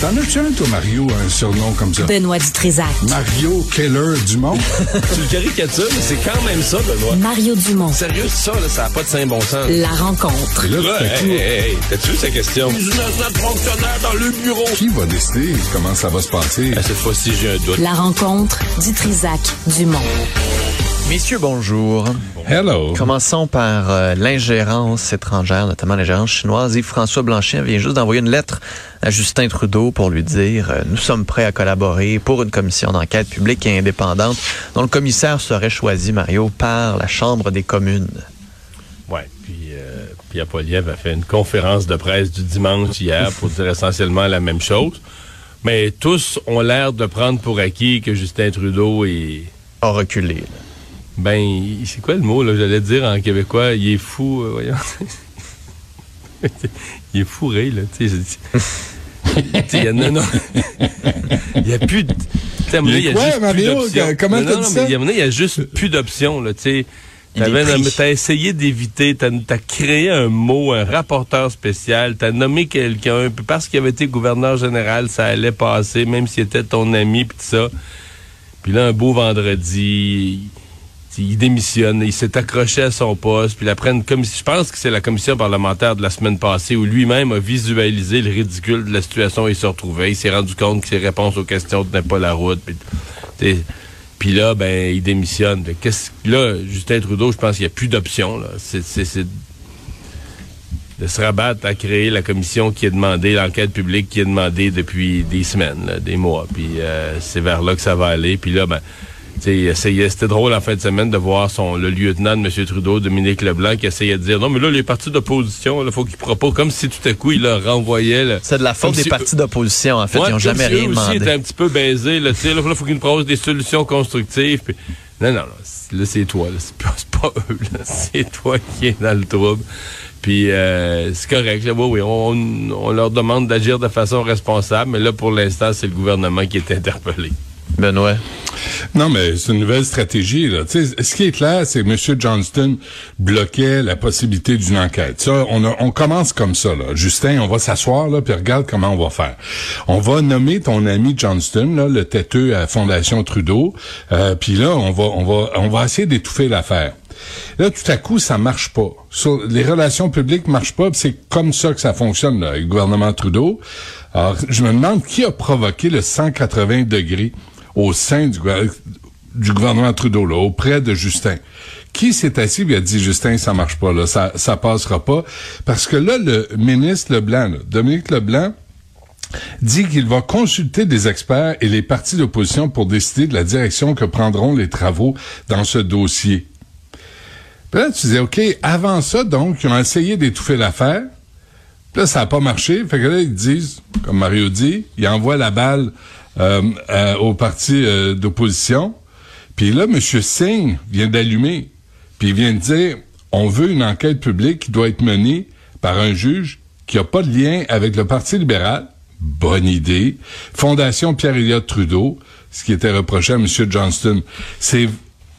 T'en as-tu un, toi, Mario, un surnom comme ça? Benoît Dutrisac. Mario Keller Dumont? tu le caricatures, mais c'est quand même ça, Benoît. Mario Dumont. Sérieux, ça, là, ça n'a pas de saint bon sens. La rencontre. Et là, Ouais, à hey, hey, hey, t'as-tu vu sa question? Fonctionnaire dans le bureau. qui va décider comment ça va se passer? cette fois-ci, j'ai un doute. La rencontre Dutrisac Dumont. Messieurs, bonjour. Hello. Commençons par euh, l'ingérence étrangère, notamment l'ingérence chinoise. Yves-François Blanchet vient juste d'envoyer une lettre à Justin Trudeau pour lui dire euh, Nous sommes prêts à collaborer pour une commission d'enquête publique et indépendante dont le commissaire serait choisi, Mario, par la Chambre des communes. Ouais, puis euh, Pierre Poliev a fait une conférence de presse du dimanche hier pour dire essentiellement la même chose. Mais tous ont l'air de prendre pour acquis que Justin Trudeau est... A reculé. là. Ben, c'est quoi le mot, là? J'allais dire en québécois, il est fou, euh, voyons. il est fourré, là, tu sais. il y a, non, non. Il y a plus de... Il y a quoi, juste plus d'options. Comment t'as dit ça? il y a y juste plus d'options, là, tu sais. T'avais-. T'as essayé d'éviter, t'as as créé un mot, un rapporteur spécial, t'as nommé quelqu'un, puis parce qu'il avait été gouverneur général, ça allait passer, même s'il était ton ami, puis tout ça. Puis là, un beau vendredi, il, il démissionne, il s'est accroché à son poste, puis après une commission, je pense que c'est la commission parlementaire de la semaine passée où lui-même a visualisé le ridicule de la situation où il se retrouvait. Il s'est rendu compte que ses réponses aux questions tenaient pas la route. Puis, là, ben, il démissionne. Qu'est-ce, là, Justin Trudeau, je pense qu'il n'y a plus d'options. là. C'est, de se rabattre à créer la commission qui est demandée, l'enquête publique qui est demandée depuis des semaines, des mois. Puis euh, c'est vers là que ça va aller. Puis là, ben, il c'était drôle en fin de semaine de voir son le lieutenant de M. Trudeau, Dominique Leblanc, qui essayait de dire non, mais là, les partis d'opposition, il faut qu'ils proposent, comme si tout à coup, il leur renvoyait. C'est de la faute des si- partis d'opposition, en fait. Ouais, Ils n'ont jamais si rien aussi étaient demandé. un petit peu baisés. Là, sais, là, il faut qu'ils nous proposent des solutions constructives. puis- Non, non, non. Là, c'est toi. C'est pas, pas eux. C'est toi qui es dans le trouble. Puis euh, c'est correct. là. Oui, oui, on, on leur demande d'agir de façon responsable, mais là, pour l'instant, c'est le gouvernement qui est interpellé. Benoît? Non, mais c'est une nouvelle stratégie. Là. Ce qui est clair, c'est que M. Johnston bloquait la possibilité d'une enquête. Ça, on, a- on commence comme ça. Là. Justin, on va s'asseoir là, puis regarde comment on va faire. On va nommer ton ami Johnston, là, le têteux à Fondation Trudeau. Euh, puis là, on va, on va, on va essayer d'étouffer l'affaire. Là, tout à coup, ça marche pas. Les relations publiques marchent pas. C'est comme ça que ça fonctionne là, le gouvernement Trudeau. Alors, je me demande qui a provoqué le 180 degrés au sein du, gouver- du gouvernement Trudeau, auprès de Justin. Qui s'est assis et a dit Justin, ça marche pas, là, ça, ça passera pas? Parce que là, le ministre Leblanc, Dominique Leblanc, dit qu'il va consulter des experts et les partis d'opposition pour décider de la direction que prendront les travaux dans ce dossier. Puis là, tu disais, OK, avant ça, donc, ils ont essayé d'étouffer l'affaire. Puis là, ça n'a pas marché. Fait que là, ils disent, comme Mario dit, ils envoient la balle euh, euh, au parti euh, d'opposition. Puis là, M. Singh vient d'allumer. Puis il vient de dire, on veut une enquête publique qui doit être menée par un juge qui n'a pas de lien avec le Parti libéral. Bonne idée. Fondation Pierre-Éliott Trudeau, ce qui était reproché à M. Johnston. C'est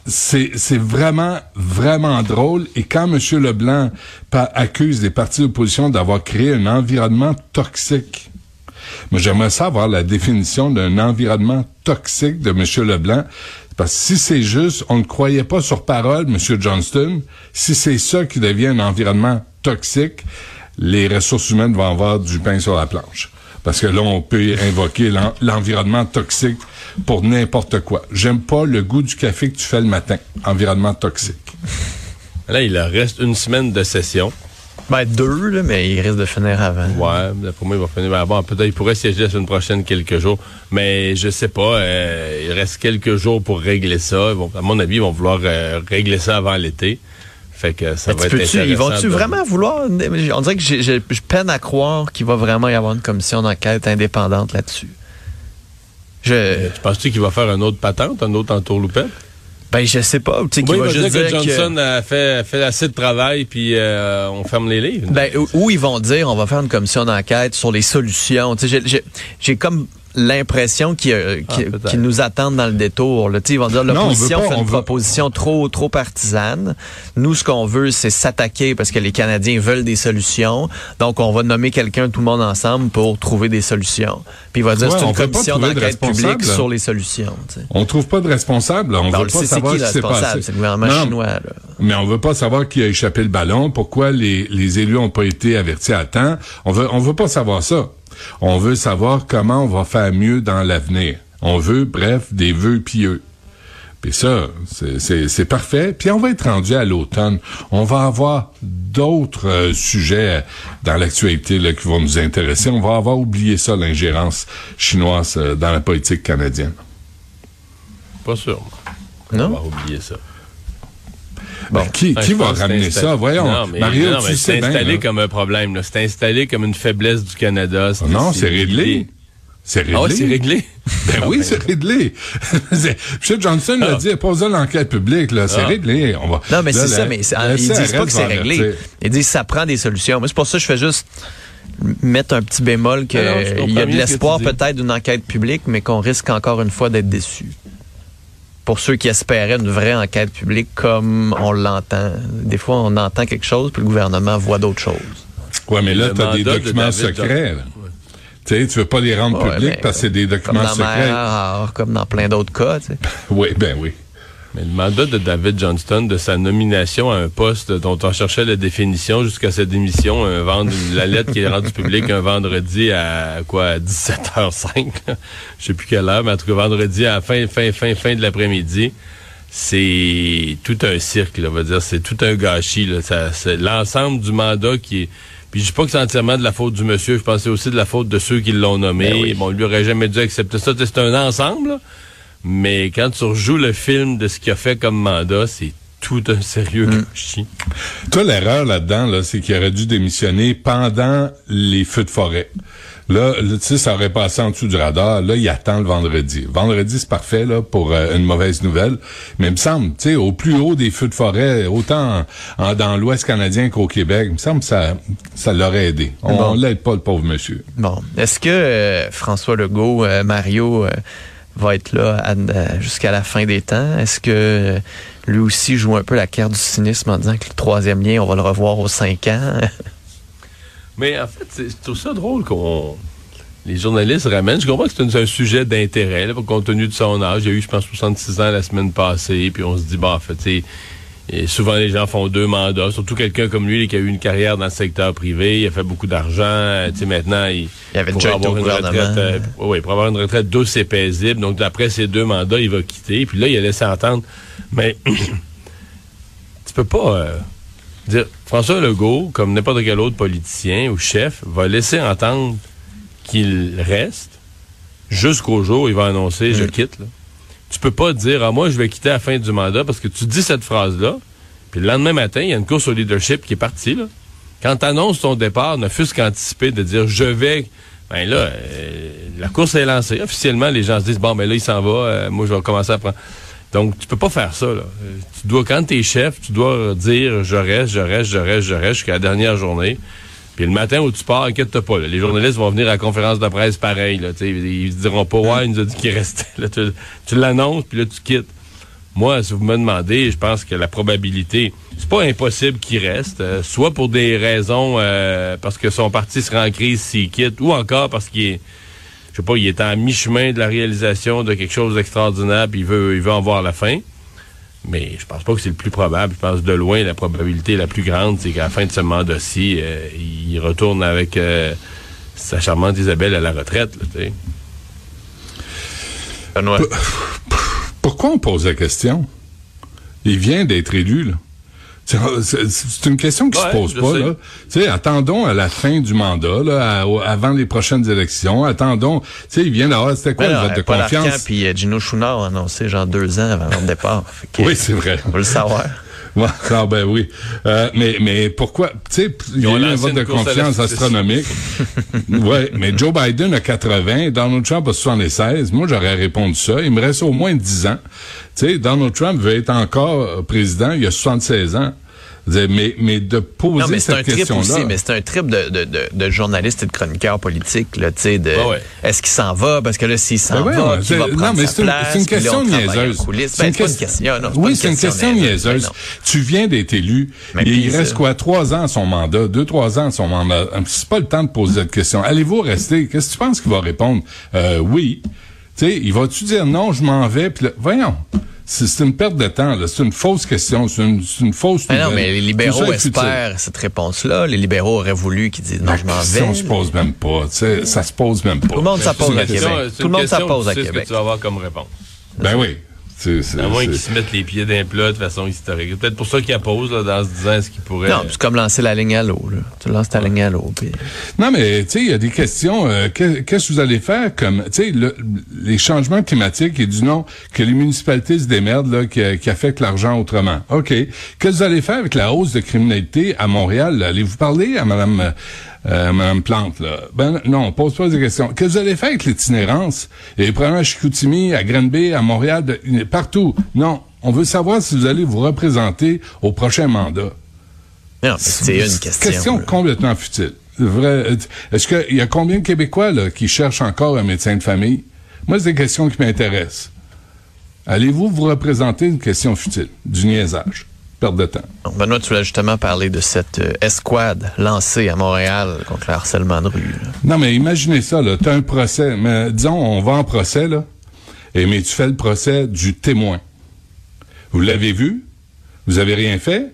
c'est vraiment vraiment drôle et quand M. Leblanc accuse les partis d'opposition d'avoir créé un environnement toxique moi, j'aimerais savoir la définition d'un environnement toxique de M. Leblanc. Parce que si c'est juste, on ne croyait pas sur parole, M. Johnston, si c'est ça qui devient un environnement toxique, les ressources humaines vont avoir du pain sur la planche. Parce que là, on peut invoquer l'en- l'environnement toxique pour n'importe quoi. J'aime pas le goût du café que tu fais le matin. Environnement toxique. Là, il reste une semaine de session. Ben, deux, là, mais il risque de finir avant. Ouais, d'après moi, il va finir. Ben, bon, peut-être il pourrait siéger la semaine prochaine quelques jours. Mais je sais pas. euh, il reste quelques jours pour régler ça. Vont- à mon avis, ils vont vouloir euh, régler ça avant l'été. Fait que ça va être peux-tu- ils intéressant vont-tu de- vraiment vouloir. On dirait que je peine à croire qu'il va vraiment y avoir une commission d'enquête indépendante là-dessus. Je, Tu penses-tu qu'il va faire un autre patente, un autre entourloupette? Ben, je sais pas. Tu sais, Oui, va juste dire que Johnson a fait, fait assez de travail, puis euh, on ferme les livres. Ben, ou- ou ils vont dire, on va faire une commission d'enquête sur les solutions. Tu sais, j'ai comme l'impression qu'ils euh, Ah, peut-être. qu'ils nous attendent dans le détour. Là. Ils vont dire l'opposition fait une veut- proposition trop trop partisane. Nous, ce qu'on veut, c'est s'attaquer parce que les Canadiens veulent des solutions. Donc, on va nommer quelqu'un, tout le monde ensemble, pour trouver des solutions. Puis il va dire Ouais, c'est une commission de d'enquête publique sur les solutions. tu sais. On trouve pas de responsable. On Ben, veut pas savoir qui ce le qui s'est responsable? passé. C'est le gouvernement Non, chinois. Là. Mais on veut pas savoir qui a échappé le ballon, pourquoi les, les élus ont pas été avertis à temps. On veut, on veut pas savoir ça. On veut savoir comment on va faire mieux dans l'avenir. On veut, bref, des vœux pieux. Puis ça, c'est- parfait. Puis on va être rendu à l'automne. On va avoir d'autres euh, sujets dans l'actualité là, qui vont nous intéresser. On va avoir oublié ça, l'ingérence chinoise euh, dans la politique canadienne. Pas sûr. Non? On va oublier ça. Ben, qui va ramener ça? Voyons. Non, mais, Mario, non, tu mais sais c'est installé comme un problème. là. C'est installé comme une faiblesse du Canada. Non, c'est réglé. C'est réglé. Ah ouais, c'est réglé. Ben oui, c'est réglé. M. Johnson l'a Ah. dit, posez l'enquête publique, là. C'est Ah. réglé. On va, Non, mais là, c'est ça, mais c'est- ils disent pas que c'est réglé. Ils disent que ça prend des solutions. Moi, c'est pour ça que je fais juste mettre un petit bémol qu'il Ah y a de l'espoir peut-être d'une enquête publique, mais qu'on risque encore une fois d'être déçu. Pour ceux qui espéraient une vraie enquête publique comme on l'entend. Des fois, on entend quelque chose, puis le gouvernement voit d'autres choses. Ouais, mais là, Le t'as des de documents secrets. Tu sais, tu veux pas les rendre Ouais, publics parce que c'est des Comme documents dans secrets. Maher, comme dans plein d'autres cas. tu sais. Oui, ben oui. Mais le mandat de David Johnston, de sa nomination à un poste dont on cherchait la définition jusqu'à sa démission, un vendre, la lettre qui est rendue publique un vendredi à quoi, à 17h05, là. je sais plus quelle heure, mais en tout cas vendredi à fin, fin, fin, fin de l'après-midi, c'est tout un cirque, là, on va dire, c'est tout un gâchis, là. Ça, c'est l'ensemble du mandat qui est puis je dis pas que c'est entièrement de la faute du monsieur, je pense que c'est aussi de la faute de ceux qui l'ont nommé. Ben oui. Bon, lui aurait jamais dû accepter ça. C'est un ensemble, là. Mais quand tu rejoues le film de ce qu'il a fait comme mandat, c'est tout un sérieux Mm. gâchis. Toi, l'erreur là-dedans, là, c'est qu'il aurait dû démissionner pendant les feux de forêt. Là, là, tu sais, ça aurait passé en dessous du radar. Là, il attend le vendredi. Vendredi, c'est parfait là pour euh, une mauvaise nouvelle. Mais il me semble, tu sais, au plus haut des feux de forêt, autant en- en- dans l'Ouest canadien qu'au Québec, il me semble que ça, ça l'aurait aidé. On, Bon. l'aide pas, le pauvre monsieur. Bon. Est-ce que euh, François Legault, euh, Mario, euh, va être là à- jusqu'à la fin des temps? Est-ce que euh, lui aussi joue un peu la carte du cynisme en disant que le troisième lien, on va le revoir aux cinq ans? Mais en fait, c'est- trouve ça drôle qu'on. Les journalistes ramènent. Je comprends que c'est un, sujet d'intérêt, compte tenu de son âge. Il a eu, je pense, 66 ans la semaine passée. Puis on se dit, bah, en fait, et souvent les gens font deux mandats. Surtout quelqu'un comme lui qui a eu une carrière dans le secteur privé. Il a fait beaucoup d'argent. euh, Tu sais, maintenant, il, Il avait pour avoir une retraite, euh, oui, pour avoir une retraite douce et paisible. Donc, après ces deux mandats, il va quitter. Puis là, il a laissé entendre. Mais tu peux pas euh, dire François Legault, comme n'importe quel autre politicien ou chef, va laisser entendre qu'il reste jusqu'au jour où il va annoncer je Mm. quitte. Là. Tu peux pas dire ah moi je vais quitter à la fin du mandat parce que tu dis cette phrase là, puis le lendemain matin il y a une course au leadership qui est partie là. Quand tu annonces ton départ, ne fût-ce qu'anticipé de dire je vais ben là, euh, la course est lancée. Officiellement, les gens se disent bon ben là il s'en va, euh, moi je vais commencer à prendre. Donc tu peux pas faire ça là. Euh, Tu dois quand tu es chef, tu dois dire je reste, je reste, je reste, je reste jusqu'à la dernière journée. Puis le matin où tu pars, inquiète-toi pas. là. Les journalistes vont venir à la conférence de presse pareil. Là, ils, se diront pas ouais, il nous a dit qu'il restait. Tu l'annonces puis là tu quittes. Moi, si vous me demandez, je pense que la probabilité, c'est pas impossible qu'il reste, euh, soit pour des raisons euh, parce que son parti sera en crise s'il quitte, ou encore parce qu'il est, je sais pas, il est en mi-chemin de la réalisation de quelque chose d'extraordinaire, puis il veut, il veut en voir la fin. Mais je pense pas que c'est le plus probable. Je pense que de loin, la probabilité la plus grande, c'est qu'à la fin de ce mandat-ci, euh, il retourne avec euh, sa charmante Isabelle à la retraite. Là. Benoît. Pourquoi on pose la question? Il vient d'être élu, là. C'est c'est une question qui Ouais, se pose pas, sais. là. Tu sais, attendons à la fin du mandat, là, à- avant les prochaines élections. Attendons. Sais, il vient d'avoir, c'était quoi le vote de Paul confiance? puis euh, Gino Chouinard ont annoncé genre deux ans avant leur départ. Oui, c'est vrai. On va le savoir. Ouais, ah ben oui. Euh, mais, mais pourquoi? Tu sais, il y a ont eu un vote de confiance astronomique. ouais, mais Joe Biden a 80, Donald Trump a 76. Moi, j'aurais répondu ça. Il me reste au moins 10 ans. Tu sais, Donald Trump veut être encore président. Il a 76 ans. Mais, mais de poser non, mais c'est un cette trip question-là. aussi, mais c'est un trip de, de, de, de journaliste et de chroniqueur politique, là, tu sais, de, Ouais, ouais. est-ce qu'il s'en va? Parce que là, s'il s'en Ben va, qui va prendre non, mais sa c'est une, place? c'est une Puis là, question niaiseuse. C'est Ben, une question- non, oui, c'est une question niaiseuse. Ben non. tu viens d'être élu. Mais et il reste quoi? Trois ans à son mandat. Deux, trois ans à son mandat. C'est pas le temps de poser cette question. Allez-vous rester? Qu'est-ce que tu penses qu'il va répondre? Euh, oui. Tu sais, il va-tu dire non, je m'en vais? Puis là, voyons. C'est une perte de temps, là. C'est une fausse question. C'est une, fausse Ben non, mais les libéraux espèrent cette réponse-là. Les libéraux auraient voulu qu'ils disent non, La je m'en question vais. se pose même pas. tu sais, ça se pose même pas. Tout le monde Ben, ça c'est pose à question- Québec. Tout le monde ça question, pose à Québec. que tu vas avoir comme réponse. Ben oui. À moins qu'ils se mettent les pieds d'un plat de façon historique. C'est peut-être pour ça qu'ils apposent, là, dans se disant est-ce qu'ils pourraient. Non, c'est comme lancer la ligne à l'eau. là. Tu lances ta ligne à l'eau. puis- Non, mais tu sais, il y a des questions. euh, que- Qu'est-ce que vous allez faire comme, tu sais, le- les changements climatiques et du nom que les municipalités se démerdent là, qui, qui affectent l'argent autrement. Ok. Qu'est-ce que vous allez faire avec la hausse de criminalité à Montréal? Allez-vous parler à Madame euh, Madame Plante là Ben non, on pose pas des questions. Qu'est-ce que vous allez faire avec l'itinérance? Et problèmes à Chicoutimi, à Granby, à Montréal, de- partout Non. On veut savoir si vous allez vous représenter au prochain mandat. Non, c'est une question. Question là. complètement futile. Vrai, euh, Est-ce qu'il y a combien de Québécois là, qui cherchent encore un médecin de famille? Moi, c'est des questions qui m'intéressent. Allez-vous vous représenter? Une question futile, du niaisage, perte de temps? Donc, Benoît, tu voulais justement parler de cette euh, escouade lancée à Montréal contre le harcèlement de rue. là. Non, mais imaginez ça, là. T'as un procès. Mais disons, on va en procès, là. Et mais tu fais le procès du témoin. Vous l'avez vu? Vous avez rien fait?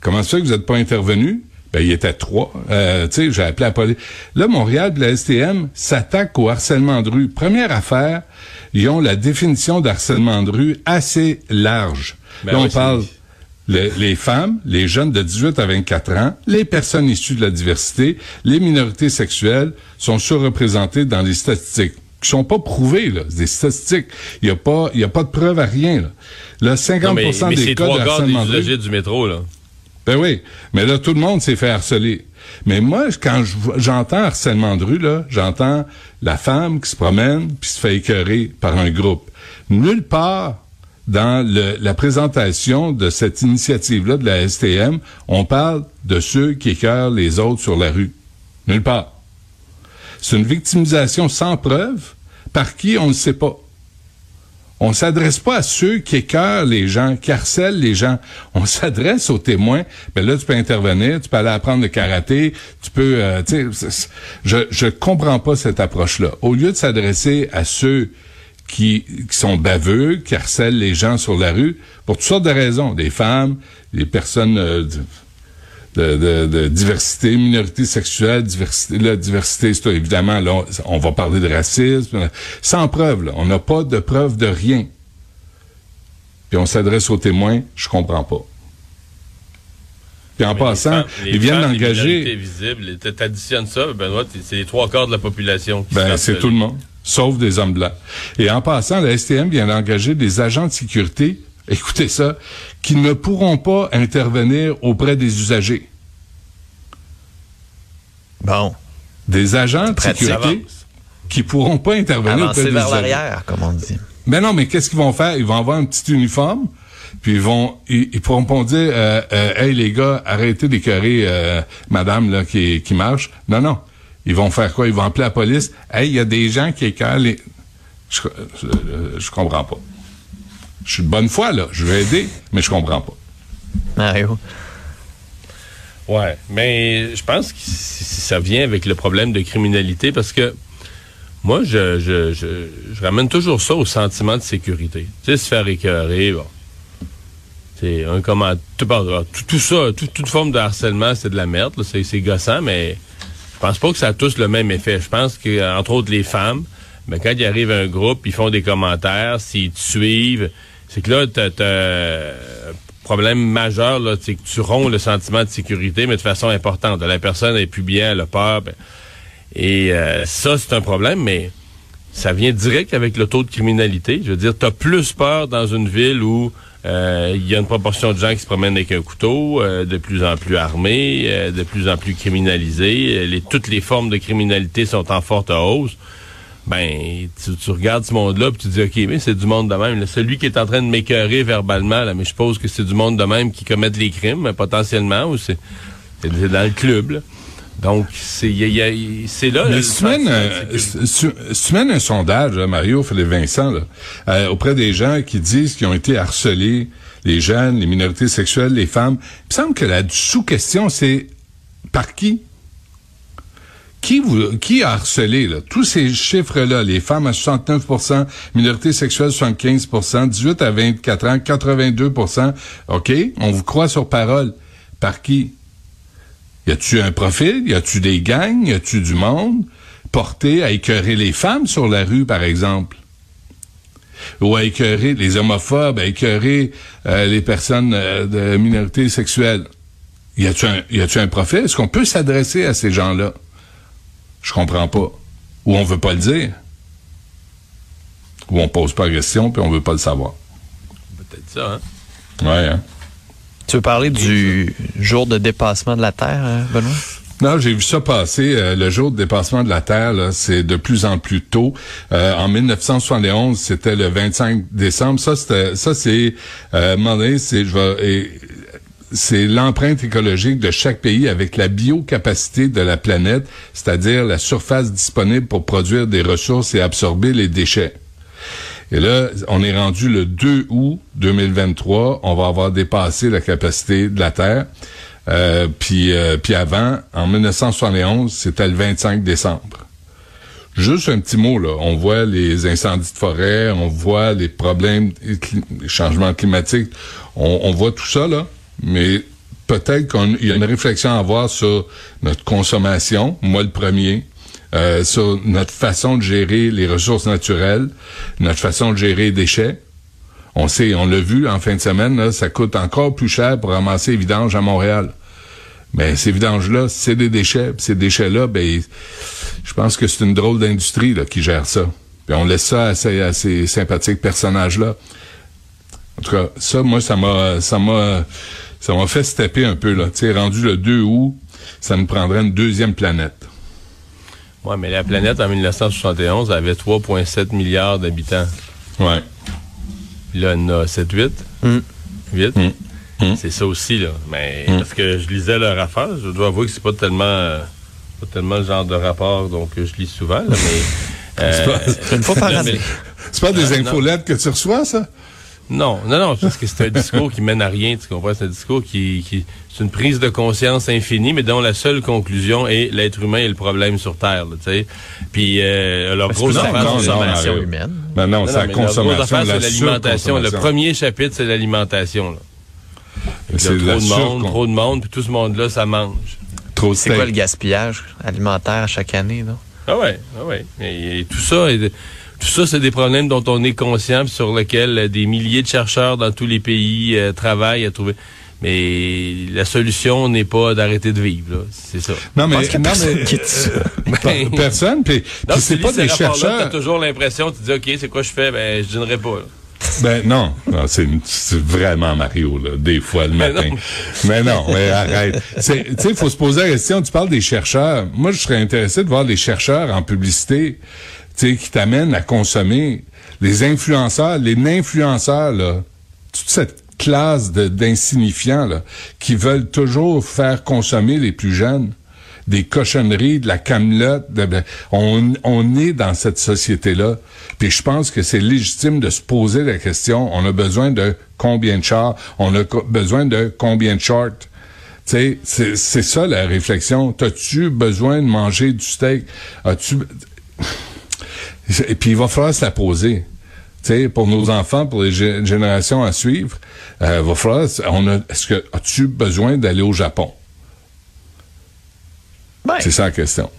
Comment ça fait que vous n'êtes pas intervenu? Ben, il était trois. Euh, tu sais, j'ai appelé la police. Là, Montréal, de la STM, s'attaque au harcèlement de rue. Première affaire, ils ont la définition d'harcèlement de rue assez large. Ben Là, on oui, c'est- parle le- les femmes, les jeunes de 18 à 24 ans, les personnes issues de la diversité, les minorités sexuelles sont surreprésentées dans les statistiques qui sont pas prouvées là, c'est des statistiques. Il y a pas il y a pas de preuve à rien là. Là 50 Non, mais, mais des c'est cas de trois des harcèlement de rue. usagers du métro, là. Ben oui, mais là tout le monde s'est fait harceler. Mais moi quand je- j'entends harcèlement de rue là, j'entends la femme qui se promène puis se fait écœurer par un groupe. Nulle part dans le- la présentation de cette initiative-là de la STM, on parle de ceux qui écœurent les autres sur la rue. Nulle part. C'est une victimisation sans preuve par qui on ne sait pas. On s'adresse pas à ceux qui écœurent les gens, qui harcèlent les gens. On s'adresse aux témoins. Ben là, tu peux intervenir, tu peux aller apprendre le karaté, tu peux, euh, je je comprends pas cette approche-là. Au lieu de s'adresser à ceux qui, qui sont baveux, qui harcèlent les gens sur la rue, pour toutes sortes de raisons, des femmes, des personnes euh, de, de, de- de diversité, minorité sexuelle, diversité, la diversité, c'est évidemment, là, on, on va parler de racisme, sans preuve, là. On n'a pas de preuve de rien. Puis on s'adresse aux témoins, je comprends pas. Puis en Mais passant, les femmes- les ils viennent d'engager, minorités visibles, t- t'additionnes ça, Benoît, c'est les trois quarts de la population qui ben, c'est tout le monde, sauf des hommes blancs. Et en passant, la STM vient d'engager des agents de sécurité, écoutez ça, qui ne pourront pas intervenir auprès des usagers. Bon, Des agents de sécurité Avance. qui pourront pas intervenir avancer auprès des vers usagers. l'arrière, comme on dit. Mais non, mais qu'est-ce qu'ils vont faire? Ils vont avoir un petit uniforme, puis ils vont, ils, ils pourront pas dire, euh, euh, hey les gars, arrêtez d'écœurer euh, madame là qui, qui marche. Non, non. Ils vont faire quoi? Ils vont appeler la police. Hey, il y a des gens qui écœurent les... Je, je, je comprends pas. Je suis de bonne foi, là. Je vais aider, mais je comprends pas. Mario. Ouais, mais je pense que ça vient avec le problème de criminalité parce que moi, je, je, je, je ramène toujours ça au sentiment de sécurité. Tu sais, se faire écœurer, bon. C'est un comment tout, tout, tout ça, tout- toute forme de harcèlement, c'est de la merde, c'est gossant, mais je pense pas que ça a tous le même effet. Je pense que, entre autres, les femmes, mais quand il arrive un groupe, ils font des commentaires, s'ils te suivent, c'est que là, t'as, t'as un problème majeur, là, c'est que tu romps le sentiment de sécurité, mais de façon importante. La personne est plus bien, elle a peur. ben, et euh, ça, c'est un problème, mais ça vient direct avec le taux de criminalité. Je veux dire, tu as plus peur dans une ville où euh, il y a une proportion de gens qui se promènent avec un couteau, euh, de plus en plus armés, euh, de plus en plus criminalisés. Euh, Les, toutes les formes de criminalité sont en forte hausse. ben tu, tu regardes ce monde-là puis tu dis ok mais c'est du monde de même. Là, celui qui est en train de m'écœurer verbalement, là, mais je suppose que c'est du monde de même qui commettent les crimes potentiellement ou c'est dans le club. Donc c'est là. Mais le si tu mènes, si tu un sondage, là, Mario, Philippe Vincent, là, euh, auprès des gens qui disent qu'ils ont été harcelés, les jeunes, les minorités sexuelles, les femmes, il me semble que la sous-question, c'est par qui? Qui, vous, qui a harcelé, là? Tous ces chiffres-là, les femmes à 69% minorités sexuelles 75% 18 à 24 ans, 82% OK, on vous croit sur parole. Par qui? Y a-tu un profil? Y a-tu des gangs? Y a-tu du monde porté à écœurer les femmes sur la rue, par exemple? Ou à écœurer les homophobes, à écœurer euh, les personnes euh, de minorités sexuelles? Y a-tu un, y a-tu un profil? Est-ce qu'on peut s'adresser à ces gens-là? Je comprends pas. Ou on veut pas le dire. Ou on pose pas la question puis on veut pas le savoir. peut-être ça. Hein? Ouais, hein? Tu veux parler du jour de dépassement de la Terre, euh, Benoît? Non, j'ai vu ça passer. euh, le jour de dépassement de la Terre, c'est de plus en plus tôt. Euh, en 1971, c'était le 25 décembre. Ça, c'était, ça c'est, euh, c'est, je vais, c'est l'empreinte écologique de chaque pays avec la biocapacité de la planète, c'est-à-dire la surface disponible pour produire des ressources et absorber les déchets. Et là, on est rendu le 2 août 2023. On va avoir dépassé la capacité de la Terre. Euh, puis, euh, puis avant, en 1971, c'était le 25 décembre. Juste un petit mot, là. On voit les incendies de forêt, on voit les problèmes, les changements climatiques. On, on voit tout ça, là. Mais peut-être qu'il y a une réflexion à avoir sur notre consommation, moi le premier, euh, sur notre façon de gérer les ressources naturelles, notre façon de gérer les déchets. On sait, on l'a vu en fin de semaine, ça coûte encore plus cher pour ramasser les vidanges à Montréal. Mais ces vidanges-là, c'est des déchets. Puis ces déchets-là, ben, je pense que c'est une drôle d'industrie là, qui gère ça. Puis on laisse ça à ces, sympathiques personnages-là. En tout cas, ça, moi, ça m'a, ça m'a, ça m'a fait stepper un peu là. Tu rendu le 2 août, ça nous prendrait une deuxième planète. Ouais, mais la planète en 1971 avait 3,7 milliards d'habitants. Ouais. Puis là, il y en a 7-8. Mm. 8. Mm. Mm. C'est ça aussi, là. Mais Mm. parce que je lisais leur affaire, je dois avouer que c'est pas tellement euh, pas tellement le genre de rapport donc que je lis souvent, là, mais. euh, pas- Une fois par non, année. mais- C'est pas des Ah, infolettes que tu reçois, ça? Non, non, non, parce que c'est un discours qui mène à rien, tu comprends? C'est un discours qui, qui c'est une prise de conscience infinie, mais dont la seule conclusion est l'être humain est le problème sur Terre, tu sais. Puis euh, leur grosse affaire, la non, consommation humaine. Non, non, Non, c'est la consommation, c'est l'alimentation. Le premier chapitre, c'est l'alimentation. là. Il y C'est a de trop de monde, trop de monde, puis tout ce monde-là, ça mange. Trop de C'est quoi le gaspillage alimentaire chaque année, non? Ah ouais, ah ouais. Et, et tout ça, et- tout ça, c'est des problèmes dont on est conscient, sur lesquels euh, des milliers de chercheurs dans tous les pays euh, travaillent à trouver. Mais la solution n'est pas d'arrêter de vivre, là. C'est ça. Non, mais, non, personne mais, qui dit ça. euh, per- personne, puis, puis c'est tu pas des chercheurs. T'as toujours l'impression, tu dis, OK, c'est quoi je fais? Ben, je dînerai pas, là. Ben non, non c'est, vraiment Mario là, des fois le Mais matin. non. Mais non, mais arrête. Tu sais, il faut se poser la question. Tu parles des chercheurs. Moi, je serais intéressé de voir les chercheurs en publicité, sais, qui t'amènent à consommer les influenceurs, les influenceurs là, toute cette classe d'insignifiants là, qui veulent toujours faire consommer les plus jeunes des cochonneries, de la camelote. de- on, on est dans cette société-là. Puis je pense que c'est légitime de se poser la question, on a besoin de combien de chars? On a besoin de combien de shorts? C'est ça la réflexion. T'as-tu besoin de manger du steak? As-tu... Et puis il va falloir se la poser. Tu sais, pour nos enfants, pour les gé- générations à suivre, euh, va falloir. On a, est-ce que as-tu besoin d'aller au Japon? Ben, C'est ça la question.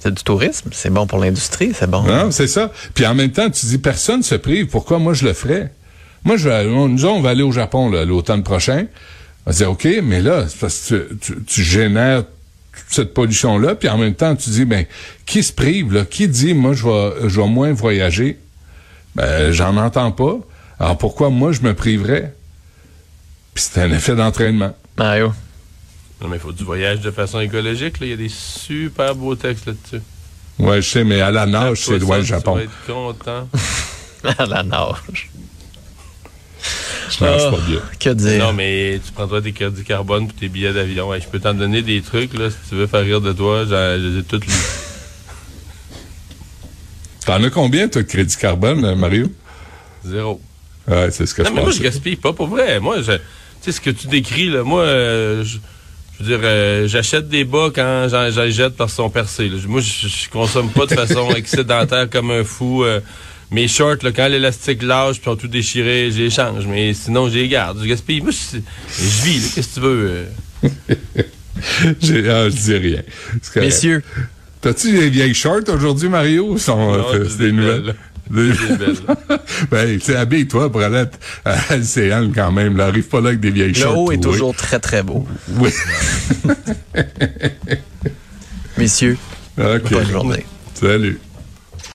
c'est du tourisme, c'est bon pour l'industrie, c'est bon. Non, c'est ça. Puis en même temps, tu dis personne se prive. Pourquoi moi je le ferais? Moi, je vais, on- nous, on va aller au Japon là, l'automne prochain. On va dire OK, mais là, c'est parce que tu, tu- tu génères toute cette pollution-là, puis en même temps, tu dis, ben, qui se prive, là? Qui dit, moi, je vais, je vais moins voyager? Ben, j'en entends pas. Alors pourquoi moi, je me priverais? Puis c'est un effet d'entraînement. Mario? Non, mais il faut du voyage de façon écologique, là. Il y a des super beaux textes là-dessus. Ouais, je sais, mais à la nage, c'est loin le Tu Japon. vas être content. à la nage. Je Ah, pas bien. Que dire? non, mais tu prendras tes crédits carbone puis tes billets d'avion. Ouais, je peux t'en donner des trucs, là, si tu veux faire rire de toi. J'ai j'ai tout lu. T'en as combien, toi, de crédit carbone, euh, Mario? Zéro. Ouais, c'est ce que Non, je mais moi, je gaspille pas, pour vrai. Moi, je, tu sais, ce que tu décris, là, moi, euh, je, je veux dire, euh, j'achète des bas quand j'en j'en jette parce qu'ils sont percés. là. Moi, je, je consomme pas de façon excédentaire comme un fou. euh, mes shorts, là, quand l'élastique lâche puis ont tout déchiré, je les change. Mais sinon, je les garde. Je gaspille. Moi, je, je vis, là, qu'est-ce que tu veux? euh? Ah, je dis rien. Messieurs, T'as-tu des vieilles shorts aujourd'hui, Mario? ou Sont, Non, euh, des des nouvelles? belles. Ben, tu sais, habille-toi pour aller à LCN quand même. Là, arrive pas là avec des vieilles le shorts. haut est toujours très, très beau. Oui. Messieurs, bonne journée. Salut.